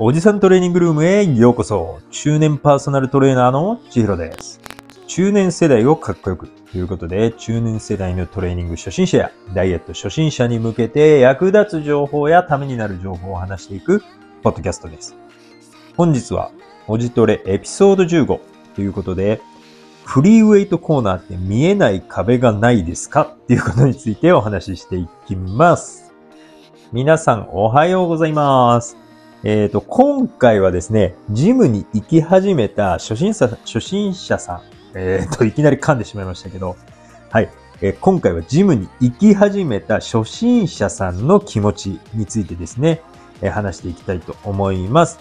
おじさんトレーニングルームへようこそ。中年パーソナルトレーナーの千尋です。中年世代をかっこよくということで、中年世代のトレーニング初心者やダイエット初心者に向けて役立つ情報やためになる情報を話していくポッドキャストです。本日は、おじトレエピソード15ということで、フリーウェイトコーナーって見えない壁がないですかっていうことについてお話ししていきます。皆さんおはようございます。えっ、ー、と、今回はですね、ジムに行き始めた初心者、初心者さん、えっ、ー、と、いきなり噛んでしまいましたけど、はい、えー、今回はジムに行き始めた初心者さんの気持ちについてですね、え話していきたいと思います。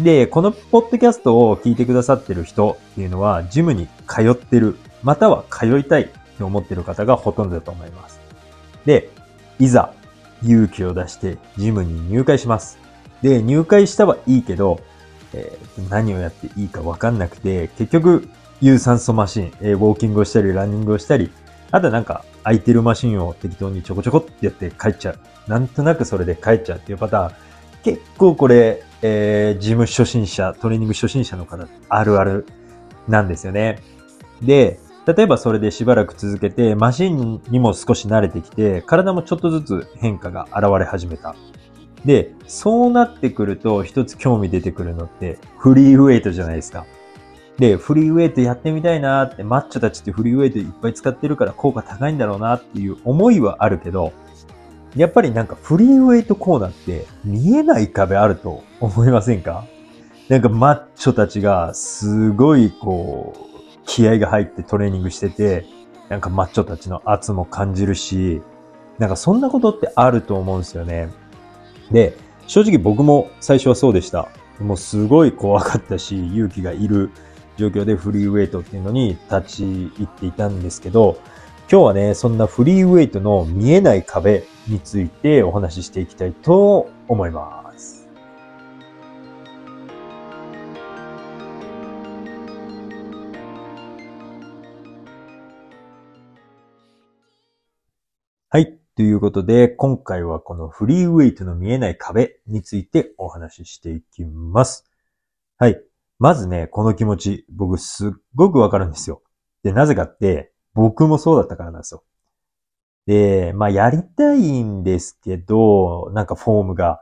で、このポッドキャストを聞いてくださってる人っていうのは、ジムに通ってる、または通いたいと思ってる方がほとんどだと思います。で、いざ勇気を出してジムに入会します。で、入会したはいいけど、えー、何をやっていいかわかんなくて、結局、有酸素マシン、えー、ウォーキングをしたり、ランニングをしたり、あとはなんか空いてるマシンを適当にちょこちょこってやって帰っちゃう。なんとなくそれで帰っちゃうっていうパターン。結構これ、えー、ジム初心者、トレーニング初心者の方、あるあるなんですよね。で、例えばそれでしばらく続けて、マシンにも少し慣れてきて、体もちょっとずつ変化が現れ始めた。で、そうなってくると一つ興味出てくるのってフリーウェイトじゃないですか。で、フリーウェイトやってみたいなって、マッチョたちってフリーウェイトいっぱい使ってるから効果高いんだろうなっていう思いはあるけど、やっぱりなんかフリーウェイトコーナーって見えない壁あると思いませんか？なんかマッチョたちがすごいこう、気合が入ってトレーニングしてて、なんかマッチョたちの圧も感じるし、なんかそんなことってあると思うんですよね。で、正直僕も最初はそうでした。もうすごい怖かったし、勇気がいる状況でフリーウェイトっていうのに立ち入っていたんですけど、今日はね、そんなフリーウェイトの見えない壁についてお話ししていきたいと思います。ということで、今回はこのフリーウェイトの見えない壁についてお話ししていきます。はい。まずね、この気持ち、僕すっごくわかるんですよ。で、なぜかって、僕もそうだったからなんですよ。で、まあ、やりたいんですけど、なんかフォームが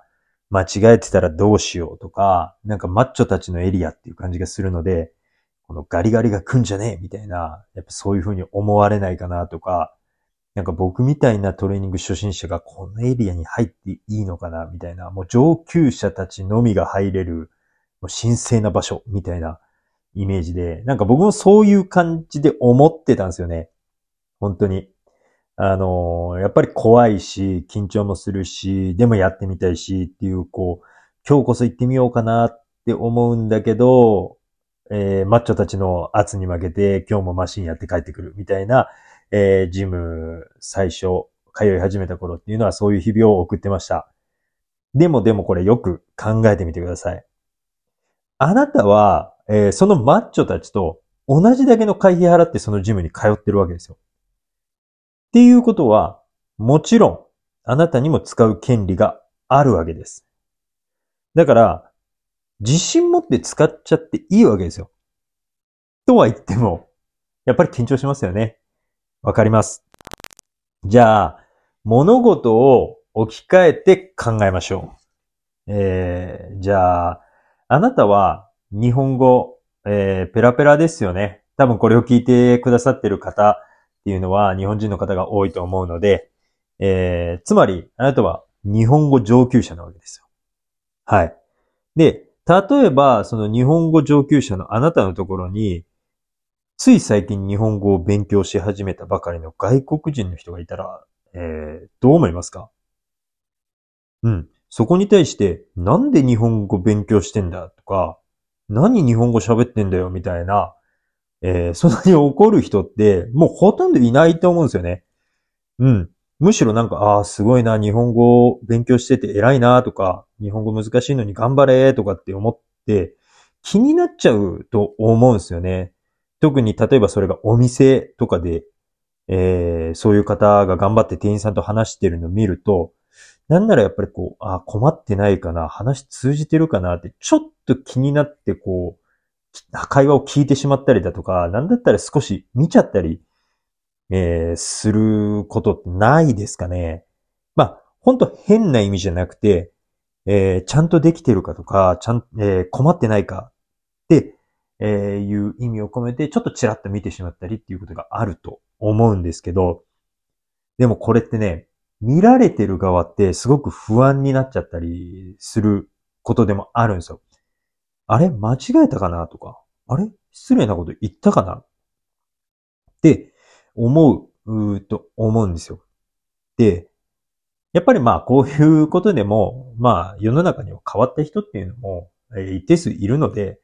間違えてたらどうしようとか、なんかマッチョたちのエリアっていう感じがするので、このガリガリが来んじゃねえみたいな、やっぱそういう風に思われないかなとか、なんか僕みたいなトレーニング初心者がこのエリアに入っていいのかなみたいな、もう上級者たちのみが入れる、もう神聖な場所みたいなイメージで、なんか僕もそういう感じで思ってたんですよね。本当に。あの、やっぱり怖いし、緊張もするし、でもやってみたいしっていう、こう、今日こそ行ってみようかなって思うんだけど、えー、マッチョたちの圧に負けて今日もマシンやって帰ってくるみたいな、えー、ジム最初通い始めた頃っていうのはそういう日々を送ってました。でもでもこれよく考えてみてください。あなたは、えー、そのマッチョたちと同じだけの会費払ってそのジムに通ってるわけですよ。っていうことは、もちろん、あなたにも使う権利があるわけです。だから、自信持って使っちゃっていいわけですよ。とは言っても、やっぱり緊張しますよね。わかります。じゃあ、物事を置き換えて考えましょう。えー、じゃあ、あなたは日本語、えー、ペラペラですよね。多分これを聞いてくださってる方っていうのは日本人の方が多いと思うので、えー、つまり、あなたは日本語上級者なわけですよ。はい。で、例えば、その日本語上級者のあなたのところに、つい最近日本語を勉強し始めたばかりの外国人の人がいたら、えー、どう思いますか？うん。そこに対して、なんで日本語勉強してんだとか、何日本語喋ってんだよみたいな、えー、そんなに怒る人って、もうほとんどいないと思うんですよね。うん。むしろなんか、ああ、すごいな、日本語を勉強してて偉いなとか、日本語難しいのに頑張れとかって思って、気になっちゃうと思うんですよね。特に例えばそれがお店とかでえー、そういう方が頑張って店員さんと話してるのを見ると、なんならやっぱりこう、あ、困ってないかな、話通じてるかなって、ちょっと気になってこう、会話を聞いてしまったりだとか、なんだったら少し見ちゃったり、えー、することってないですかね。まあ、ほんと変な意味じゃなくて、えー、ちゃんとできてるかとか、ちゃん、えー、困ってないか、えー、いう意味を込めて、ちょっとチラッと見てしまったりっていうことがあると思うんですけど、でもこれってね、見られてる側ってすごく不安になっちゃったりすることでもあるんですよ。あれ？間違えたかな？とか、あれ？失礼なこと言ったかな？って思う、うと思うんですよ。で、やっぱりまあこういうことでも、まあ世の中には変わった人っていうのも、一定数いるので、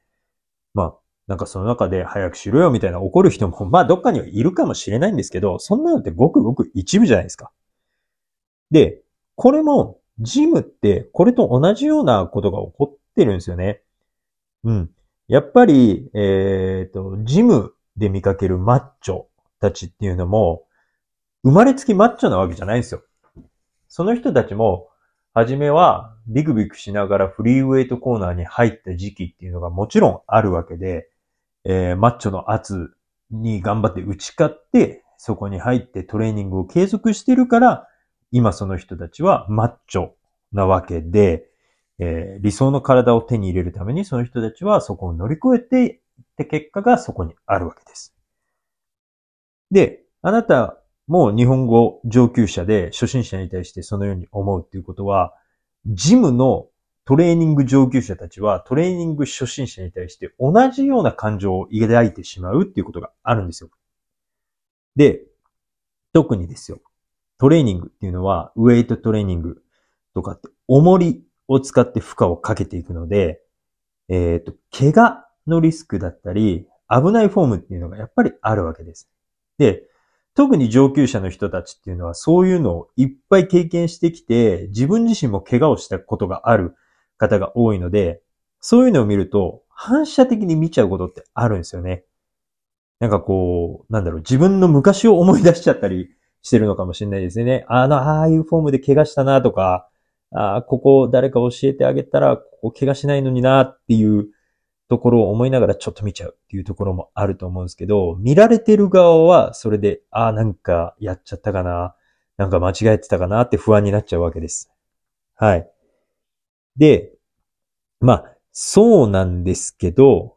まあなんかその中で早くしろよみたいな怒る人も、まあどっかにはいるかもしれないんですけど、そんなのってごくごく一部じゃないですか。で、これも、ジムってこれと同じようなことが起こってるんですよね。うん。やっぱり、えっ、ー、と、ジムで見かけるマッチョたちっていうのも、生まれつきマッチョなわけじゃないんですよ。その人たちも、はじめはビクビクしながらフリーウェイトコーナーに入った時期っていうのがもちろんあるわけで、えー、マッチョの圧に頑張って打ち勝って、そこに入ってトレーニングを継続してるから、今その人たちはマッチョなわけで、えー、理想の体を手に入れるためにその人たちはそこを乗り越えてって結果がそこにあるわけです。で、あなたも日本語上級者で初心者に対してそのように思うっていうことは、ジムのトレーニング上級者たちはトレーニング初心者に対して同じような感情を抱いてしまうっていうことがあるんですよ。で、特にですよ。トレーニングっていうのは、ウェイトトレーニングとかって、重りを使って負荷をかけていくので、えっ、ー、と、怪我のリスクだったり、危ないフォームっていうのがやっぱりあるわけです。で、特に上級者の人たちっていうのはそういうのをいっぱい経験してきて、自分自身も怪我をしたことがある方が多いので、そういうのを見ると反射的に見ちゃうことってあるんですよね。なんかこう、なんだろう、自分の昔を思い出しちゃったりしてるのかもしれないですね。あの、ああいうフォームで怪我したなとか、あここ誰か教えてあげたら、ここ怪我しないのになっていうところを思いながらちょっと見ちゃうっていうところもあると思うんですけど、見られてる側はそれで、ああ、なんかやっちゃったかな、なんか間違えてたかなって不安になっちゃうわけです。はい。で、まあ、そうなんですけど、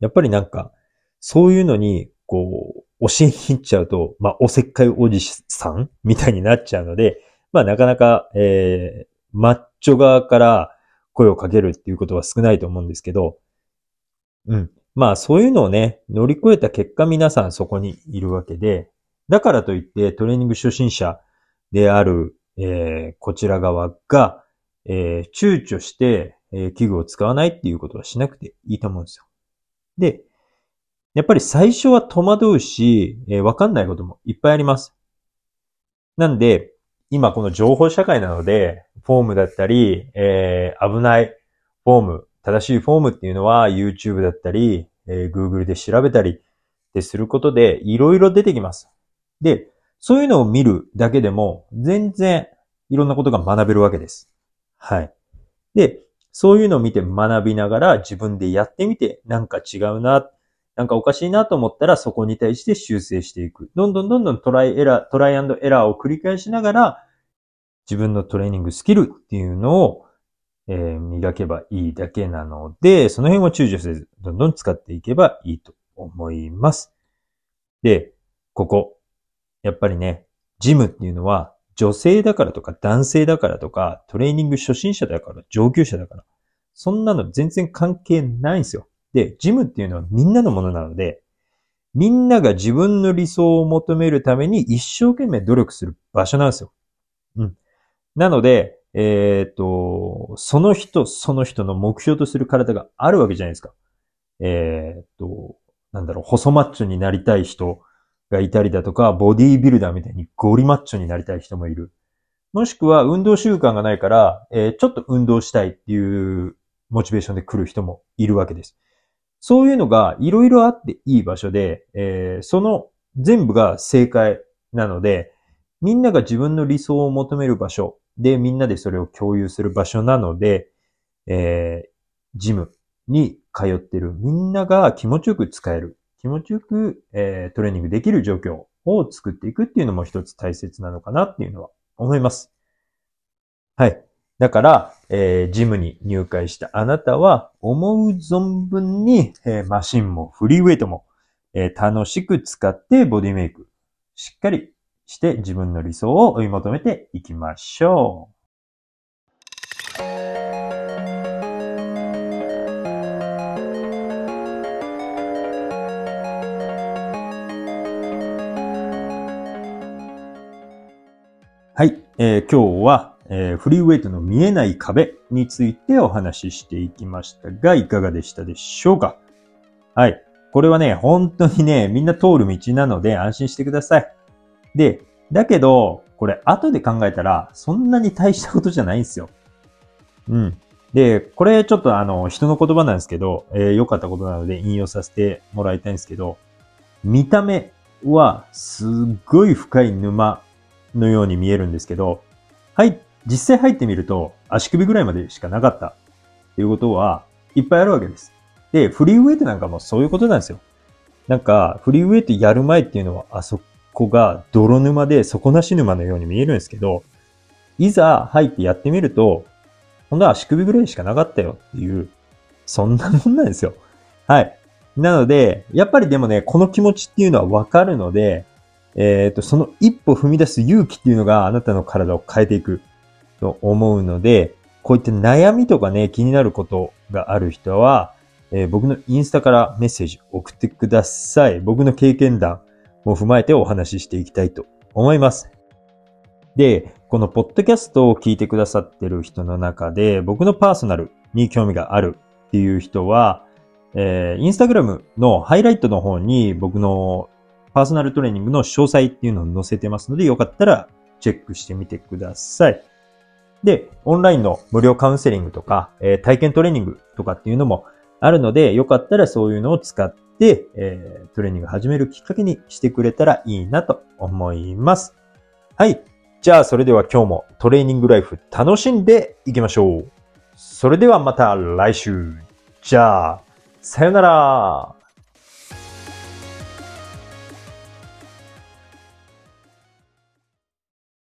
やっぱりなんか、そういうのに、こう、教えに行っちゃうと、まあ、おせっかいおじさんみたいになっちゃうので、まあ、なかなか、えー、マッチョ側から声をかけるっていうことは少ないと思うんですけど、うん。まあ、そういうのをね、乗り越えた結果皆さんそこにいるわけで、だからといってトレーニング初心者である、えー、こちら側が、えー、躊躇して、えー、器具を使わないっていうことはしなくていいと思うんですよ。で、やっぱり最初は戸惑うし、えー、わかんないこともいっぱいあります。なんで、今この情報社会なので、フォームだったり、えー、危ないフォーム、正しいフォームっていうのは YouTube だったり、えー、Google で調べたりですることでいろいろ出てきます。で、そういうのを見るだけでも全然いろんなことが学べるわけです。はい。で、そういうのを見て学びながら自分でやってみてなんか違うな、なんかおかしいなと思ったらそこに対して修正していく。どんどんどんどんトライエラー、トライエラーを繰り返しながら自分のトレーニングスキルっていうのを、えー、磨けばいいだけなので、その辺を躊躇せず、どんどん使っていけばいいと思います。で、ここ。やっぱりね、ジムっていうのは女性だからとか男性だからとかトレーニング初心者だから上級者だから、そんなの全然関係ないんですよ。で、ジムっていうのはみんなのものなので、みんなが自分の理想を求めるために一生懸命努力する場所なんですよ。うん。なので、えっ、と、その人、その人の目標とする体があるわけじゃないですか。えっ、と、なんだろう、細マッチョになりたい人がいたりだとか、ボディービルダーみたいにゴリマッチョになりたい人もいる。もしくは運動習慣がないから、えー、ちょっと運動したいっていうモチベーションで来る人もいるわけです。そういうのがいろいろあっていい場所で、えー、その全部が正解なので、みんなが自分の理想を求める場所で、みんなでそれを共有する場所なので、えー、ジムに通ってるみんなが気持ちよく使える、気持ちよく、えー、トレーニングできる状況を作っていくっていうのも一つ大切なのかなっていうのは思います。はい。だから、えー、ジムに入会したあなたは、思う存分に、えー、マシンもフリーウェイトも、えー、楽しく使ってボディメイク、しっかりして自分の理想を追い求めていきましょう。えー、今日はえー、フリーウェイトの見えない壁についてお話ししていきましたが、いかがでしたでしょうか？はい。これはね、本当にね、みんな通る道なので安心してください。で、だけど、これ後で考えたら、そんなに大したことじゃないんですよ。うん。で、これちょっとあの、人の言葉なんですけど、えー、良かったことなので引用させてもらいたいんですけど、見た目はすっごい深い沼のように見えるんですけど、はい、実際入ってみると足首ぐらいまでしかなかったっていうことはいっぱいあるわけです。で、フリーウェイトなんかもそういうことなんですよ。なんか、フリーウェイトやる前っていうのはあそこが泥沼で底なし沼のように見えるんですけど、いざ入ってやってみると、ほんと足首ぐらいしかなかったよっていう、そんなもんなんですよ。はい。なので、やっぱりでもね、この気持ちっていうのはわかるので、えっ、ー、と、その一歩踏み出す勇気っていうのがあなたの体を変えていく。と思うので、こういった悩みとかね、気になることがある人は、えー、僕のインスタからメッセージ送ってください。僕の経験談も踏まえてお話ししていきたいと思います。で、このポッドキャストを聞いてくださってる人の中で、僕のパーソナルに興味があるっていう人は、えー、インスタグラムのハイライトの方に僕のパーソナルトレーニングの詳細っていうのを載せてますので、よかったらチェックしてみてください。で、オンラインの無料カウンセリングとか、えー、体験トレーニングとかっていうのもあるので、よかったらそういうのを使って、えー、トレーニング始めるきっかけにしてくれたらいいなと思います。はい。じゃあ、それでは今日もトレーニングライフ楽しんでいきましょう。それではまた来週。じゃあ、さよなら。